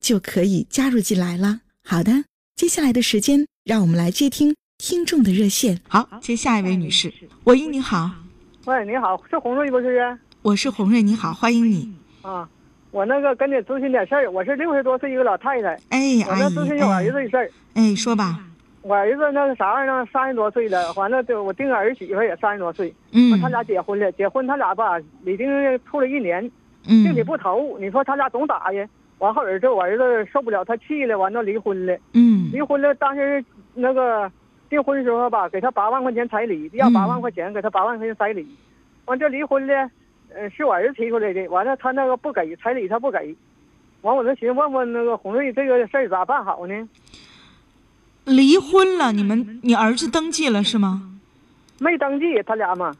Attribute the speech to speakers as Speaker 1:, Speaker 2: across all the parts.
Speaker 1: 就可以加入进来了。好的，接下来的时间，让我们来接听听众的热线。好，接下一位女士，喂，你好。
Speaker 2: 喂，你好，是红瑞不是？
Speaker 1: 我是红瑞，你好，欢迎你。
Speaker 2: 啊，我那个跟你咨询点事儿，我是六十多岁一个老太太。
Speaker 1: 哎，
Speaker 2: 我那咨询我儿子的事儿。
Speaker 1: 哎，说吧。
Speaker 2: 我儿子那个啥玩意儿呢？三十多岁了，完了就我定个儿媳妇也三十多岁，
Speaker 1: 嗯，
Speaker 2: 他俩结婚了，结婚他俩吧，已经处了一年，
Speaker 1: 嗯，
Speaker 2: 并且不投，你说他俩总打呀？完后儿子我儿子受不了，他气了，完了离婚了，
Speaker 1: 嗯，
Speaker 2: 离婚了，当时那个订婚时候吧，给他八万块钱彩礼，要八万块钱，给他八万块钱彩礼，完这离婚了，呃，是我儿子提出来的，完了他那个不给彩礼，他不给，完我就寻思问问那个红瑞这个事儿咋办好呢？
Speaker 1: 离婚了，你们你儿子登记了是吗？
Speaker 2: 没登记，他俩嘛。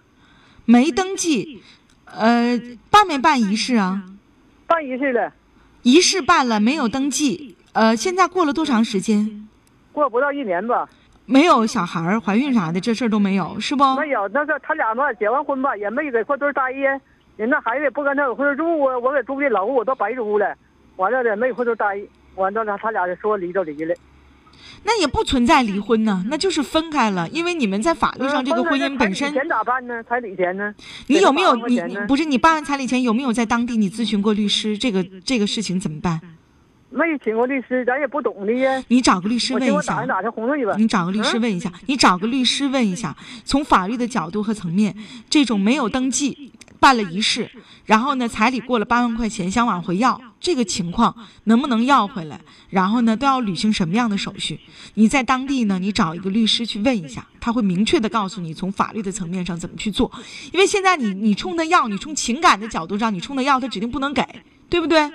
Speaker 1: 没登记，呃，办没办仪式啊？
Speaker 2: 办仪式了。
Speaker 1: 仪式办了，没有登记。呃，现在过了多长时间？
Speaker 2: 过不到一年吧。
Speaker 1: 没有小孩儿怀孕啥的，这事儿都没有，是不？
Speaker 2: 没有，那个他俩嘛，结完婚吧，也没在块堆待呀。人那孩子也不跟他搁块堆住啊，我给租的楼我都白租了，完了也没块堆待。完了，他俩就说离就离了。
Speaker 1: 那也不存在离婚呢，那就是分开了，因为你们在法律上这个婚姻本身。
Speaker 2: 钱咋办呢？彩礼钱呢？
Speaker 1: 你有没有你不是你办完彩礼钱有没有在当地你咨询过律师？这个这个事情怎么办？
Speaker 2: 没请过律师，咱也不懂的呀。
Speaker 1: 你找个律师问一下。你找个律师问一下，你找个律师问一下，从法律的角度和层面，这种没有登记。办了仪式，然后呢，彩礼过了八万块钱，想往回要，这个情况能不能要回来？然后呢，都要履行什么样的手续？你在当地呢，你找一个律师去问一下，他会明确的告诉你从法律的层面上怎么去做。因为现在你你冲他要，你从情感的角度上你冲他要，他指定不能给，对不对？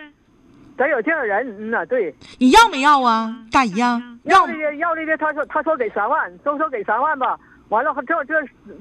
Speaker 2: 得有这样人，嗯呐，对。
Speaker 1: 你要没要啊，大姨啊？
Speaker 2: 要的要的他说他说给三万，都说给三万吧。完了，这这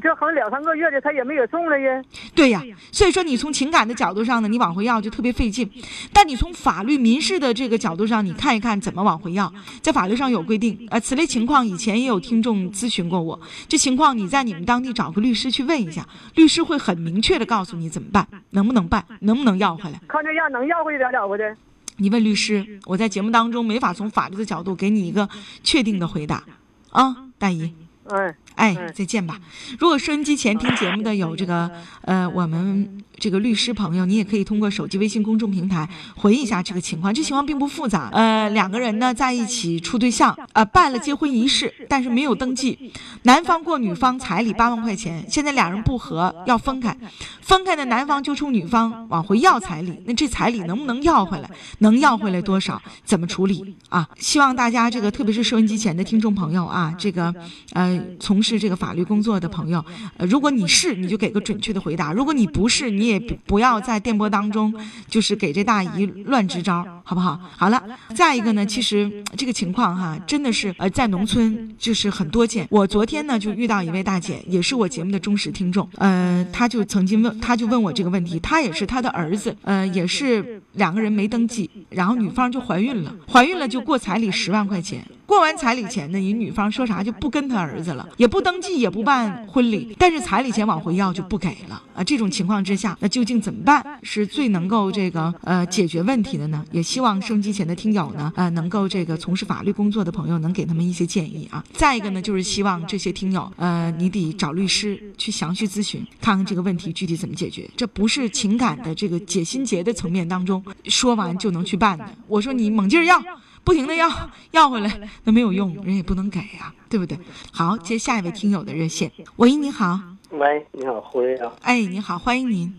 Speaker 2: 这好像两三个月的，他也没有送了呀。
Speaker 1: 对呀，所以说你从情感的角度上呢，你往回要就特别费劲。但你从法律民事的这个角度上，你看一看怎么往回要，在法律上有规定。呃，此类情况以前也有听众咨询过我，这情况你在你们当地找个律师去问一下，律师会很明确的告诉你怎么办，能不能办，能不能要回来。
Speaker 2: 看这样能要回来了不得？
Speaker 1: 你问律师，我在节目当中没法从法律的角度给你一个确定的回答啊，大姨。
Speaker 2: 嗯。
Speaker 1: 哎，再见吧。如果收音机前听节目的有这个，呃，我们。这个律师朋友，你也可以通过手机微信公众平台回忆一下这个情况。这情况并不复杂，呃，两个人呢在一起处对象，呃，办了结婚仪式，但是没有登记。男方过女方彩礼八万块钱，现在俩人不和要分开，分开的男方就冲女方往回要彩礼。那这彩礼能不能要回来？能要回来多少？怎么处理啊？希望大家这个，特别是收音机前的听众朋友啊，这个呃，从事这个法律工作的朋友，呃，如果你是，你就给个准确的回答；如果你不是，你也。也不要在电波当中，就是给这大姨乱支招，好不好？好了，再一个呢，其实这个情况哈，真的是呃，在农村就是很多见。我昨天呢就遇到一位大姐，也是我节目的忠实听众，呃，她就曾经问，她就问我这个问题，她也是她的儿子，呃，也是两个人没登记，然后女方就怀孕了，怀孕了就过彩礼十万块钱。过完彩礼钱呢，人女方说啥就不跟他儿子了，也不登记，也不办婚礼，但是彩礼钱往回要就不给了啊！这种情况之下，那究竟怎么办是最能够这个呃解决问题的呢？也希望收机前的听友呢，呃，能够这个从事法律工作的朋友能给他们一些建议啊。再一个呢，就是希望这些听友，呃，你得找律师去详细咨询，看看这个问题具体怎么解决。这不是情感的这个解心结的层面当中说完就能去办的。我说你猛劲儿要。不停的要要回来，那没有用，人也不能给呀、对不对？好，接下一位听友的热线。喂，你好，
Speaker 3: 喂，你好，胡瑞啊。
Speaker 1: 哎，你好，欢迎您。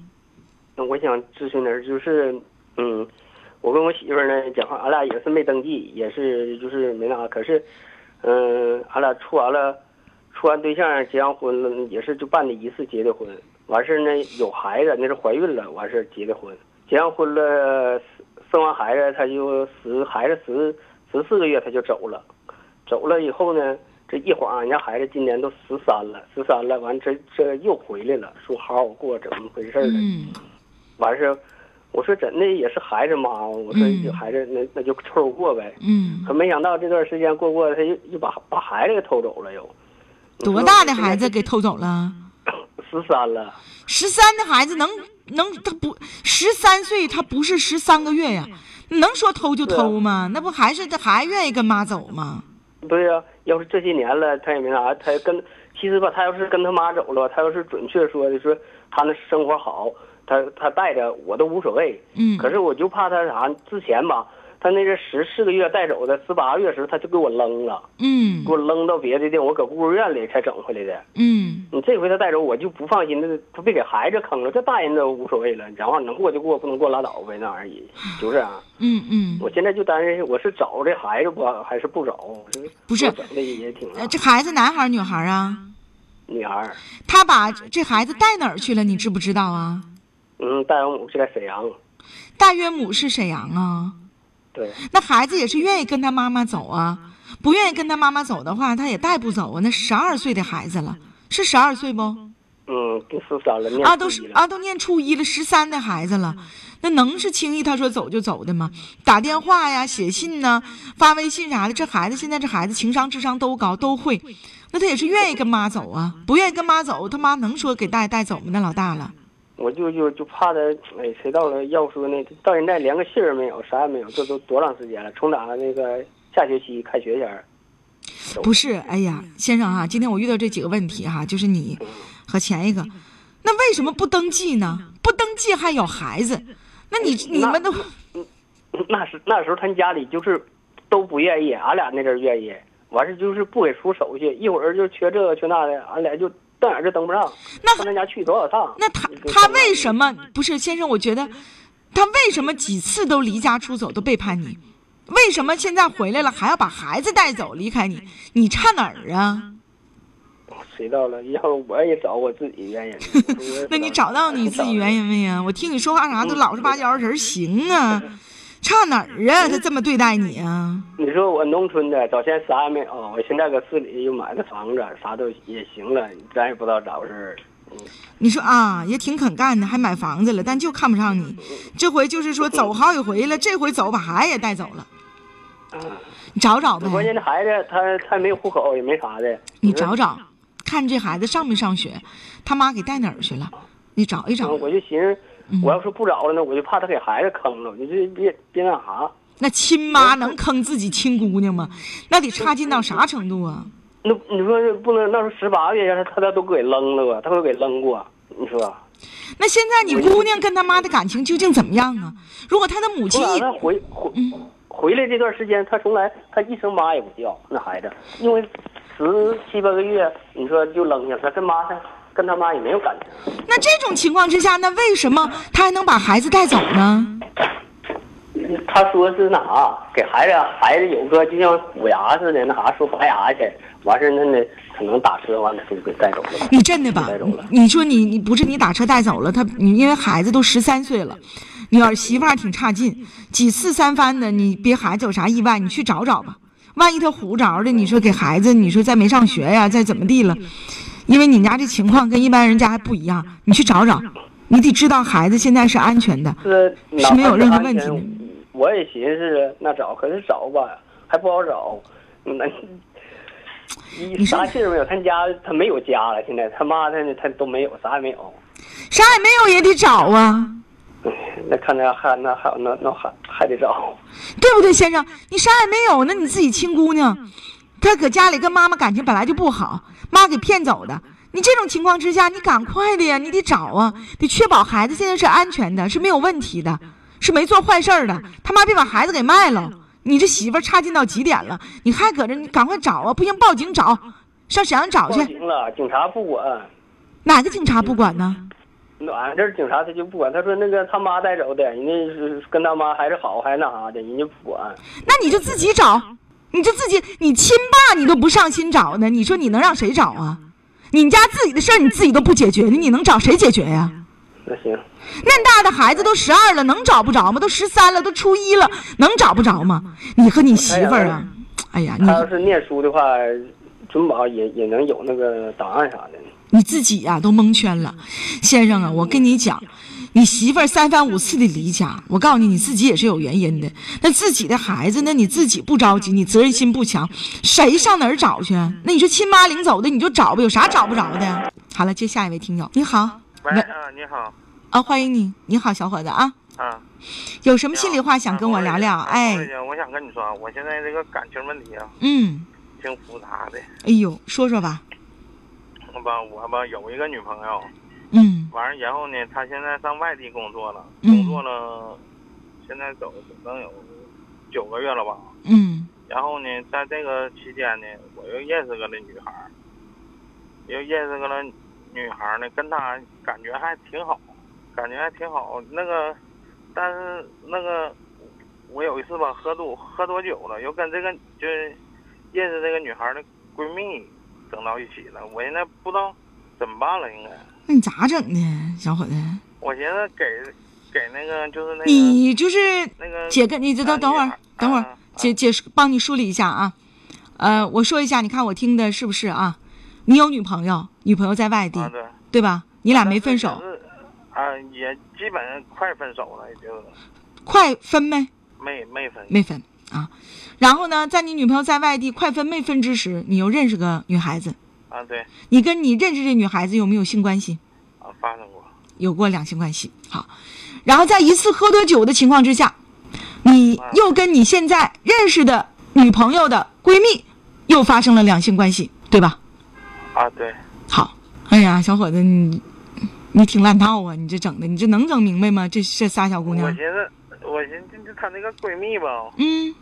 Speaker 3: 那我想咨询点就是，嗯，我跟我媳妇儿呢讲话，俺俩也是没登记，也是就是没那啥，可是，嗯，俺俩处完了，处完对象结完婚了，也是就办的一次结的婚。完事儿呢有孩子，那是怀孕了，完事儿结的婚。结完婚了，生完孩子，他就十孩子十十四个月他就走了，走了以后呢，这一晃人家孩子今年都十三了，十三了，完这这又回来了，说好好过，怎么回事儿呢？
Speaker 1: 嗯
Speaker 3: 完事儿，我说真的也是孩子妈，我说有孩子那那就凑合过呗。
Speaker 1: 嗯，
Speaker 3: 可没想到这段时间过过，他又又把把孩子给偷走了又。
Speaker 1: 多大的孩子给偷走了？
Speaker 3: 十三了，
Speaker 1: 十三的孩子能能他不十三岁，他不是十三个月呀，能说偷就偷吗？那不还是他还愿意跟妈走吗？
Speaker 3: 对呀、要是这些年了，他也没啥，他跟其实吧，他要是跟他妈走了，他要是准确说的说他那生活好，他他带着我都无所谓。
Speaker 1: 嗯
Speaker 3: 可是我就怕他啥，之前吧，他那是十四个月带走的，十八个月时候他就给我扔了，
Speaker 1: 嗯
Speaker 3: 给我扔到别的地方，我搁孤儿院里才整回来的。
Speaker 1: 嗯
Speaker 3: 你这回他带走，我就不放心，那他别给孩子坑了。这大人都无所谓了，然后能过就过，不能过拉倒呗，那玩意儿就是啊。
Speaker 1: 嗯嗯，
Speaker 3: 我现在就担心，我是找这孩子不还是不找？
Speaker 1: 不是
Speaker 3: 整的也挺
Speaker 1: 呃，这孩子男孩女孩啊？
Speaker 3: 女孩，
Speaker 1: 他把这孩子带哪儿去了？你知不知道啊？
Speaker 3: 嗯，大养母是在沈阳，
Speaker 1: 大岳母是沈阳啊，
Speaker 3: 对，
Speaker 1: 那孩子也是愿意跟他妈妈走啊，不愿意跟他妈妈走的话，他也带不走啊。那十二岁的孩子了，是十二岁不？
Speaker 3: 嗯，跟十三了，念
Speaker 1: 啊，都是啊，都念初一了，十三的孩子了，那能是轻易他说走就走的吗？打电话呀、写信呐、发微信啥的，这孩子现在这孩子情商、智商都高，都会，那他也是愿意跟妈走啊，不愿意跟妈走，他妈能说给带带走吗？那老大了，
Speaker 3: 我就就就怕他，哎，谁到了要说呢？到现在连个信儿没有，啥也没有，这都多长时间了？从打那个下学期开学前儿，
Speaker 1: 不是？哎呀，先生啊，今天我遇到这几个问题哈、就是你和前一个，那为什么不登记呢？不登记还有孩子，那你你们都
Speaker 3: 那时那时候他家里就是都不愿意，俺俩那阵儿愿意，完事就是不给出手续，一会儿就缺这个缺那的，俺俩就瞪眼就登不上。
Speaker 1: 那
Speaker 3: 上他家去多少趟？
Speaker 1: 那他他为什么不是先生？我觉得他为什么几次都离家出走都背叛你？为什么现在回来了还要把孩子带走离开你？你差哪儿啊？
Speaker 3: 谁到了？要不我也找我自己原因。
Speaker 1: 那你找到你自己原因没呀？我听你说话啥都老实巴交人，行啊？差哪儿啊？他这么对待你啊？
Speaker 3: 你说我农村的，早先啥也没有，我现在搁市里又买的房子，啥都也行了，咱也不知道咋回事儿。
Speaker 1: 你说啊，也挺肯干的，还买房子了，但就看不上你。这回就是说走好几回了，这回走把孩子也带走了。你找找呗。
Speaker 3: 关键这孩子他他没有户口，也没啥的。
Speaker 1: 你找找，看这孩子上没上学，他妈给带哪儿去了？你找一找
Speaker 3: 嗯，。我就寻思，
Speaker 1: 嗯
Speaker 3: 我要是不找了呢，我就怕他给孩子坑了，你这别别那啥。
Speaker 1: 那亲妈能坑自己亲姑娘吗？那得差劲到啥程度啊？
Speaker 3: 那你说不能，那时候十八个月，他他他都给扔了吧？他都给扔过，你说？
Speaker 1: 那现在你姑娘跟他妈的感情究竟怎么样啊？如果他的母亲一
Speaker 3: 回回
Speaker 1: 嗯
Speaker 3: 回来这段时间，他从来他一声妈也不叫，那孩子，因为十七八个月，你说就扔下，他跟妈他跟他妈也没有感情。
Speaker 1: 那这种情况之下，那为什么他还能把孩子带走呢？
Speaker 3: 他说是那啥，给孩子孩子有个就像虎牙似的，那啥说拔牙去，完事儿那那可能打车完了就给带走了。
Speaker 1: 你真的吧
Speaker 3: 带走了？
Speaker 1: 你说你你不是你打车带走了他，你因为孩子都十三岁了，你儿媳妇儿挺差劲，几次三番的，你别孩子有啥意外，你去找找吧。万一他唬着的，你说给孩子，你说再没上学呀，再怎么地了，因为你家这情况跟一般人家还不一样，你去找找，你得知道孩子现在是安全的。
Speaker 3: 是
Speaker 1: 是没有任何问题的
Speaker 3: 的。我也寻思那找，可是找吧还不好找。那一
Speaker 1: 你
Speaker 3: 啥信儿没有？他家他没有家了，现在他妈他他都没有，啥也没有。
Speaker 1: 啥也没有也得找啊，
Speaker 3: 那看来还那还那那还还得找。
Speaker 1: 对不对，先生？你啥也没有，那你自己亲姑娘，她搁家里跟妈妈感情本来就不好，妈给骗走的。你这种情况之下，你赶快的呀，你得找啊，得确保孩子现在是安全的，是没有问题的，是没做坏事儿的。他妈别把孩子给卖了，你这媳妇儿差劲到极点了，你还搁这，你赶快找啊！不行，报警找，上沈阳找
Speaker 3: 报
Speaker 1: 去。
Speaker 3: 警了，警察不管。
Speaker 1: 哪个警察不管呢？
Speaker 3: 俺这儿警察他就不管，他说那个他妈带走的，人家是跟他妈还是好，还是那啥的，人家不管。
Speaker 1: 那你就自己找，你就自己，你亲爸你都不上心找呢，你说你能让谁找啊？你家自己的事儿你自己都不解决，你能找谁解决呀、
Speaker 3: 那行，
Speaker 1: 那大的孩子都十二了，能找不着吗？都十三了，都初一了，能找不着吗？你和你媳妇儿啊，哎呀，你
Speaker 3: 他要是念书的话，准保也也能有那个档案啥的。
Speaker 1: 你自己呀、都蒙圈了，先生啊，我跟你讲，你媳妇儿三番五次的离家，我告诉你，你自己也是有原因的。那自己的孩子，那你自己不着急，你责任心不强，谁上哪儿找去？那你说亲妈领走的，你就找吧，有啥找不着的？好了，接下一位听友，你好，
Speaker 4: 喂，
Speaker 1: 喂
Speaker 4: 啊，你好，
Speaker 1: 啊，欢迎你，你好，小伙子啊，
Speaker 4: 啊，
Speaker 1: 有什么心里话想跟我聊聊？
Speaker 4: 啊
Speaker 1: 哎，
Speaker 4: 我想跟你说啊，我现在这个感情问题啊，
Speaker 1: 嗯，
Speaker 4: 挺复杂的。
Speaker 1: 哎呦，说说吧，
Speaker 4: 我吧，我吧有一个女朋友，
Speaker 1: 嗯
Speaker 4: 完了然后呢，他现在上外地工作了，
Speaker 1: 嗯
Speaker 4: 工作了，现在走能有九个月了吧。
Speaker 1: 嗯
Speaker 4: 然后呢，在这个期间呢，我又认识个那女孩儿，又认识个那女孩儿呢，跟她感觉还挺好，感觉还挺好。那个，但是那个，我有一次吧，喝多喝多酒了，又跟这个就是认识这个女孩儿的闺蜜整到一起了。我现在不知道怎么办了，应该。
Speaker 1: 那你咋整的，小伙子？
Speaker 4: 我寻思给给那个就是那个
Speaker 1: 你就是
Speaker 4: 那个
Speaker 1: 姐跟你这等
Speaker 4: 啊
Speaker 1: 等会儿，等会儿
Speaker 4: 啊，
Speaker 1: 姐姐帮你梳理一下啊。呃，我说一下，你看我听的是不是啊？你有女朋友，女朋友在外地，
Speaker 4: 啊对。
Speaker 1: 对吧？你俩没分手，
Speaker 4: 啊，也基本上快分手了，也就是
Speaker 1: 快分呗？
Speaker 4: 没没分。
Speaker 1: 没分啊。然后呢，在你女朋友在外地快分没分之时，你又认识个女孩子，
Speaker 4: 啊，对，
Speaker 1: 你跟你认识这女孩子有没有性关系？
Speaker 4: 啊，发生过。
Speaker 1: 有过两性关系。好，然后在一次喝多酒的情况之下，你又跟你现在认识的女朋友的闺蜜又发生了两性关系，对吧？
Speaker 4: 啊，对，
Speaker 1: 好，哎呀，小伙子，你你挺烂套啊！你这整的，你这能整明白吗？这这仨小姑娘我
Speaker 4: 寻，思，我寻思就她那个闺蜜吧，
Speaker 1: 嗯，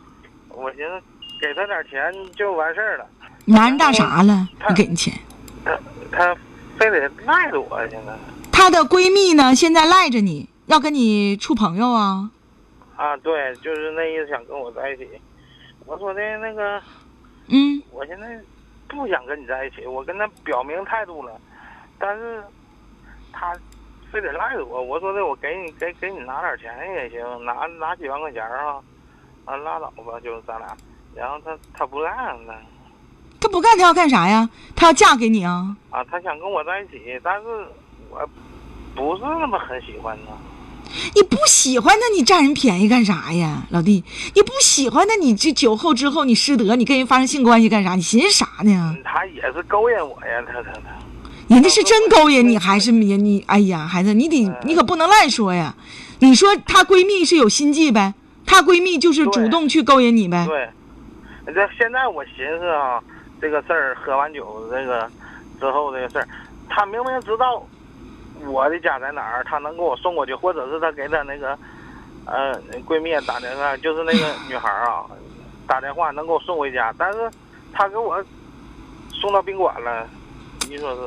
Speaker 4: 我寻思给她点钱就完事儿了，
Speaker 1: 拿人大啥了？不给你钱。
Speaker 4: 他他非得赖着我，现在。
Speaker 1: 她的闺蜜呢，现在赖着你，要跟你处朋友啊。
Speaker 4: 啊，对，就是那意思，想跟我在一起。我说的那个，
Speaker 1: 嗯，
Speaker 4: 我现在不想跟你在一起，我跟她表明态度了，但是她非得赖着我。我说的，我给你给给你拿点钱也行，拿拿几万块钱啊，啊拉倒吧，就是咱俩。然后她她不干了，
Speaker 1: 她不干，她要干啥呀？她要嫁给你啊？
Speaker 4: 啊，她想跟我在一起，但是我不是那么很喜欢他。
Speaker 1: 你不喜欢他，你占人便宜干啥呀，老弟？你不喜欢他，你这酒后之后你失德，你跟人发生性关系干啥？你寻思啥呢？
Speaker 4: 她也是勾引我呀，她她她。
Speaker 1: 人家是真勾引你，还是你你？哎呀，孩子，你得你可不能乱说呀！你说她闺蜜是有心计呗？她闺蜜就是主动去勾引你呗？
Speaker 4: 对，这现在我寻思啊，这个事儿喝完酒这个之后这个事儿，他明明知道我的家在哪儿，他能给我送过去，或者是他给他那个呃闺蜜打电话，就是那个女孩儿啊，打电话能给我送回家，但是他给我送到宾馆了，你说是？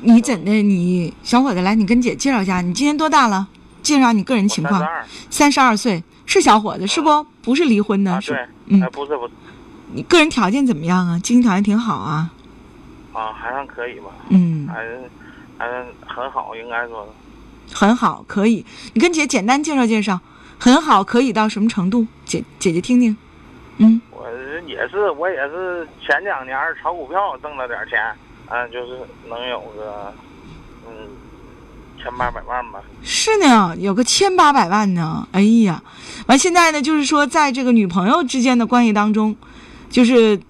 Speaker 1: 你怎的？你小伙子来，你跟姐介绍一下，你今年多大了？介绍你个人情况。
Speaker 4: 三十二
Speaker 1: 岁，是小伙子是不？不是离婚的，
Speaker 4: 对，
Speaker 1: 嗯
Speaker 4: 哎，不是不是
Speaker 1: 你个人条件怎么样啊？经济条件挺好啊。
Speaker 4: 啊，还算可以吧，
Speaker 1: 嗯，
Speaker 4: 还是还是很好，应该说。
Speaker 1: 很好，可以。你跟姐简单介绍介绍，很好，可以到什么程度？姐姐姐听听。嗯，
Speaker 4: 我也是，我也是前两年炒股票挣了点钱，啊，就是能有个嗯千八百万吧。
Speaker 1: 是呢，有个千八百万呢。哎呀，完现在呢，就是说在这个女朋友之间的关系当中，就是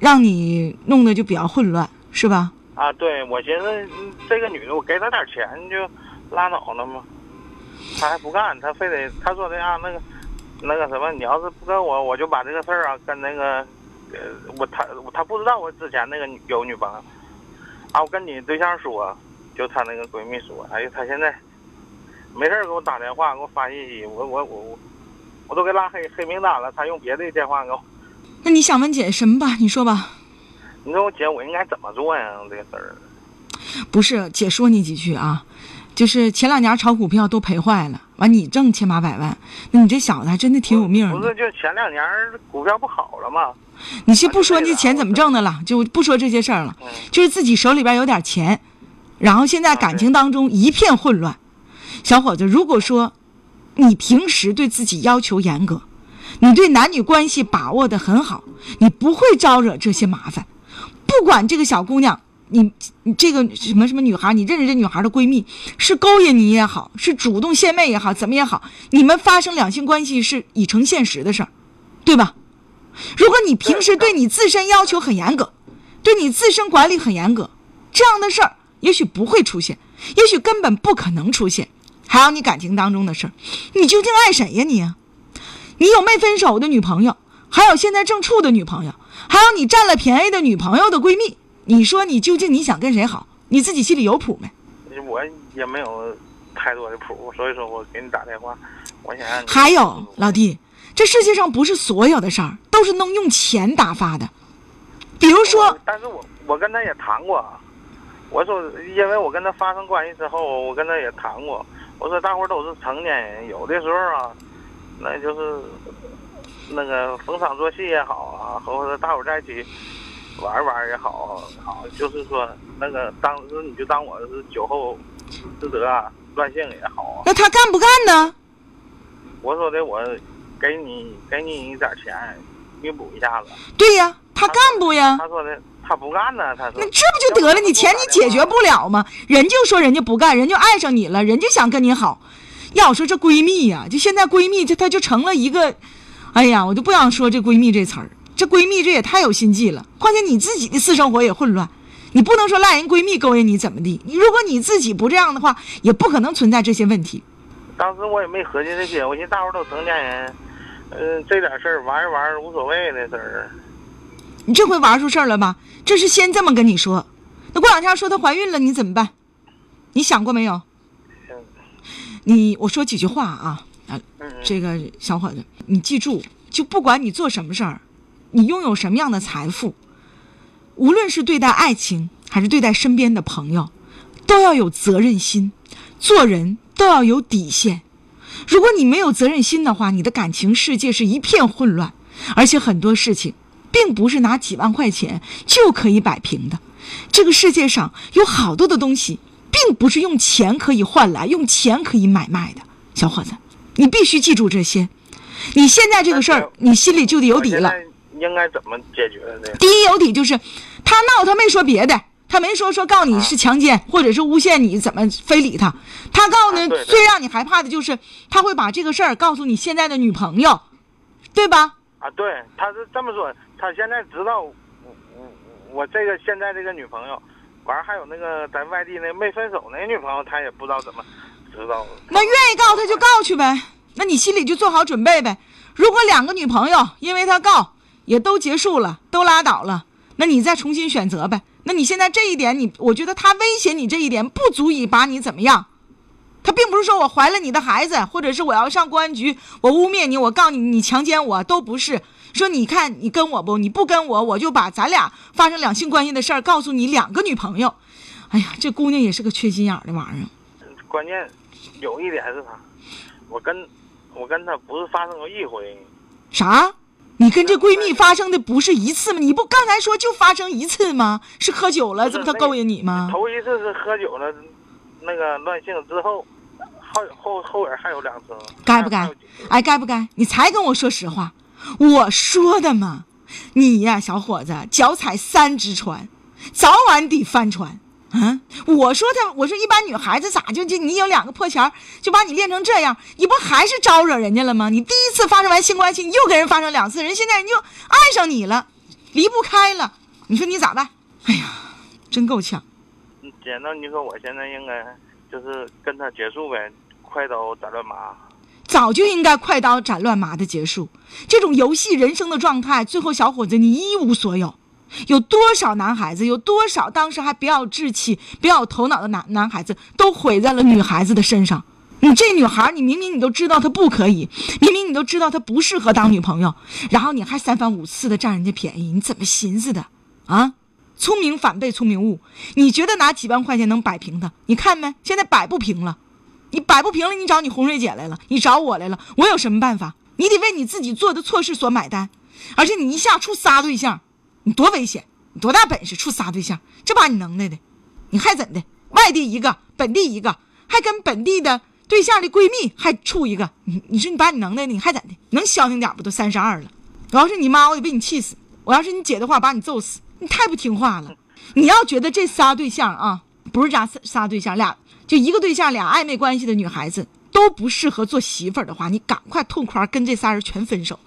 Speaker 1: 让你弄得就比较混乱，是吧？
Speaker 4: 啊，对，我寻思这个女的，我给她点钱就拉倒了嘛，她还不干，她非得她说的啊那个那个什么，你要是不跟我，我就把这个事儿啊跟那个呃我她她不知道我之前那个有女朋友啊，我跟你对象说，就她那个闺蜜说，哎呀，她现在没事给我打电话，给我发信息，我我我我我都给拉黑黑名单了，她用别的电话给我。
Speaker 1: 那你想问姐什么吧？你说吧。
Speaker 4: 你说我姐，我应该怎么做呀？这个事儿。
Speaker 1: 不是，姐说你几句啊，就是前两年炒股票都赔坏了，完你挣千八百万，那你这小子还真的挺有命的。
Speaker 4: 不是，就前两年股票不好了吗？
Speaker 1: 你先不说这钱怎么挣的了，就不说这些事儿了，就是自己手里边有点钱，然后现在感情当中一片混乱。小伙子，如果说你平时对自己要求严格，你对男女关系把握的很好，你不会招惹这些麻烦。不管这个小姑娘，你你这个什么什么女孩，你认识这女孩的闺蜜是勾引你也好，是主动献媚也好，怎么也好，你们发生两性关系是已成现实的事儿，对吧？如果你平时对你自身要求很严格，对你自身管理很严格，这样的事儿也许不会出现，也许根本不可能出现。还有你感情当中的事儿，你究竟爱谁呀你？你有没分手的女朋友，还有现在正处的女朋友，还有你占了便宜的女朋友的闺蜜，你说你究竟你想跟谁好？你自己心里有谱没？
Speaker 4: 我也没有太多的谱，所以说我给你打电话，我想让你。
Speaker 1: 还有老弟。这世界上不是所有的事儿都是能用钱打发的，比如说，
Speaker 4: 但是我我跟他也谈过，我说因为我跟他发生关系之后，我跟他也谈过，我说大伙都是成年人，有的时候啊，那就是那个逢场作戏也好啊，或者大伙在一起玩玩也好，好就是说那个当时你就当我是酒后失德乱性也好。
Speaker 1: 那他干不干呢？
Speaker 4: 我说的我。给你给你一点钱，弥补一下子。
Speaker 1: 对呀，他干不呀？
Speaker 4: 他说的他不干呢，他说。那
Speaker 1: 这不就得了？你钱你解决不了吗？人就说人家不干，人就爱上你了，人就想跟你好。要说这闺蜜呀，就现在闺蜜这她就成了一个，哎呀，我就不想说这闺蜜这词儿。这闺蜜这也太有心计了。况且你自己的私生活也混乱，你不能说赖人闺蜜勾引你怎么地？你如果你自己不这样的话，也不可能存在这些问题。
Speaker 4: 当时我也没合计这些，我寻思大伙都成年人。嗯，这点事儿玩一玩无所谓的事儿。
Speaker 1: 你这回玩出事儿了吧？这是先这么跟你说，那过两天说她怀孕了，你怎么办？你想过没有？你我说几句话啊啊，这个小伙子，你记住，就不管你做什么事儿，你拥有什么样的财富，无论是对待爱情还是对待身边的朋友，都要有责任心，做人都要有底线。如果你没有责任心的话，你的感情世界是一片混乱，而且很多事情，并不是拿几万块钱就可以摆平的。这个世界上有好多的东西，并不是用钱可以换来、用钱可以买卖的。小伙子，你必须记住这些。你现在这个事儿，你心里就得有底了。
Speaker 4: 应该怎么解决呢？
Speaker 1: 第一有底就是，他闹，他没说别的。他没说说告你是强奸，或者是诬陷你，怎么非礼他？他告呢，最让你害怕的就是他会把这个事儿告诉你现在的女朋友，对吧？
Speaker 4: 啊，对，他是这么说。他现在知道我我我这个现在这个女朋友，完还有那个在外地那没分手那女朋友，他也不知道怎么知道。
Speaker 1: 那愿意告他就告去呗，那你心里就做好准备呗。如果两个女朋友因为他告也都结束了，都拉倒了，那你再重新选择呗。那你现在这一点，你我觉得他威胁你这一点不足以把你怎么样，他并不是说我怀了你的孩子，或者是我要上公安局，我污蔑你，我告你，你强奸我都不是。说你看你跟我不，你不跟我，我就把咱俩发生两性关系的事儿告诉你两个女朋友。哎呀，这姑娘也是个缺心眼的玩意儿。
Speaker 4: 关键有一点是啥？我跟我跟她不是发生过一回。
Speaker 1: 啥？你跟这闺蜜发生的不是一次吗？你不刚才说就发生一次吗？是喝酒了，这不她勾引你吗？
Speaker 4: 头一次是喝酒了，那个乱性之后，后后后边还有两次。
Speaker 1: 该不该？哎，该不该？你才跟我说实话，我说的嘛。你呀，小伙子，脚踩三只船，早晚得翻船。啊！我说他，我说一般女孩子咋就就你有两个破钱就把你练成这样，你不还是招惹人家了吗？你第一次发生完性关系，你又跟人发生两次，人现在人就爱上你了，离不开了。你说你咋办？哎呀，真够呛。
Speaker 4: 姐，那你说我现在应该就是跟他结束呗，快刀斩乱麻。
Speaker 1: 早就应该快刀斩乱麻的结束，这种游戏人生的状态，最后小伙子你一无所有。有多少男孩子，有多少当时还比较稚气、比较有头脑的男男孩子，都毁在了女孩子的身上。你这女孩，你明明你都知道她不可以，明明你都知道她不适合当女朋友，然后你还三番五次的占人家便宜，你怎么寻思的啊？聪明反被聪明误，你觉得拿几万块钱能摆平她？你看没？现在摆不平了，你摆不平了，你找你红瑞姐来了，你找我来了，我有什么办法？你得为你自己做的错事所买单，而且你一下处仨对象，你多危险，你多大本事处仨对象？这把你能耐的，你还怎的？外地一个，本地一个，还跟本地的。对象的闺蜜还处一个，你你说你把你能耐的，你还怎的？能消停点不？都三十二了，我要是你妈，我得被你气死；我要是你姐的话，把你揍死。你太不听话了。你要觉得这仨对象啊，不是咱仨仨对象，俩就一个对象，俩暧昧关系的女孩子都不适合做媳妇儿的话，你赶快痛快跟这仨人全分手，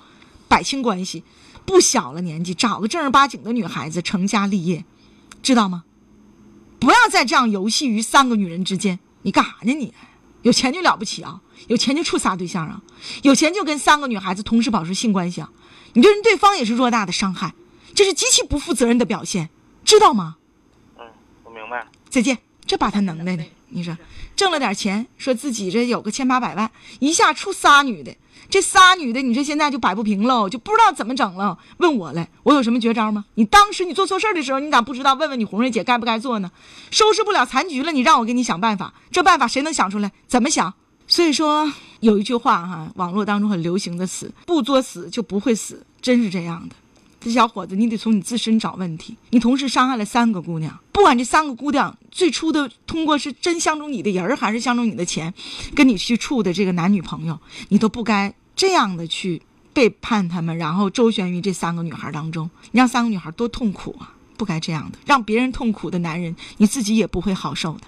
Speaker 1: 摆清关系。不小了年纪，找个正儿八经的女孩子成家立业，知道吗？不要再这样游戏于三个女人之间。你干啥呢你？有钱就了不起啊！有钱就处仨对象啊！有钱就跟三个女孩子同时保持性关系啊！你对人对方也是偌大的伤害，这是极其不负责任的表现，知道吗？
Speaker 4: 嗯，我明白了。
Speaker 1: 再见，这把他能耐的，你说挣了点钱，说自己这有个千八百万，一下出仨女的。这仨女的，你这现在就摆不平喽，就不知道怎么整了。问我来，我有什么绝招吗？你当时你做错事的时候，你咋不知道？问问你红瑞姐该不该做呢？收拾不了残局了，你让我给你想办法，这办法谁能想出来？怎么想？所以说有一句话哈，网络当中很流行的词：不作死就不会死，真是这样的。这小伙子，你得从你自身找问题。你同时伤害了三个姑娘，不管这三个姑娘最初的通过是真相中你的人还是相中你的钱，跟你去处的这个男女朋友，你都不该。这样的去背叛他们，然后周旋于这三个女孩当中，你让三个女孩多痛苦啊！不该这样的，让别人痛苦的男人，你自己也不会好受的。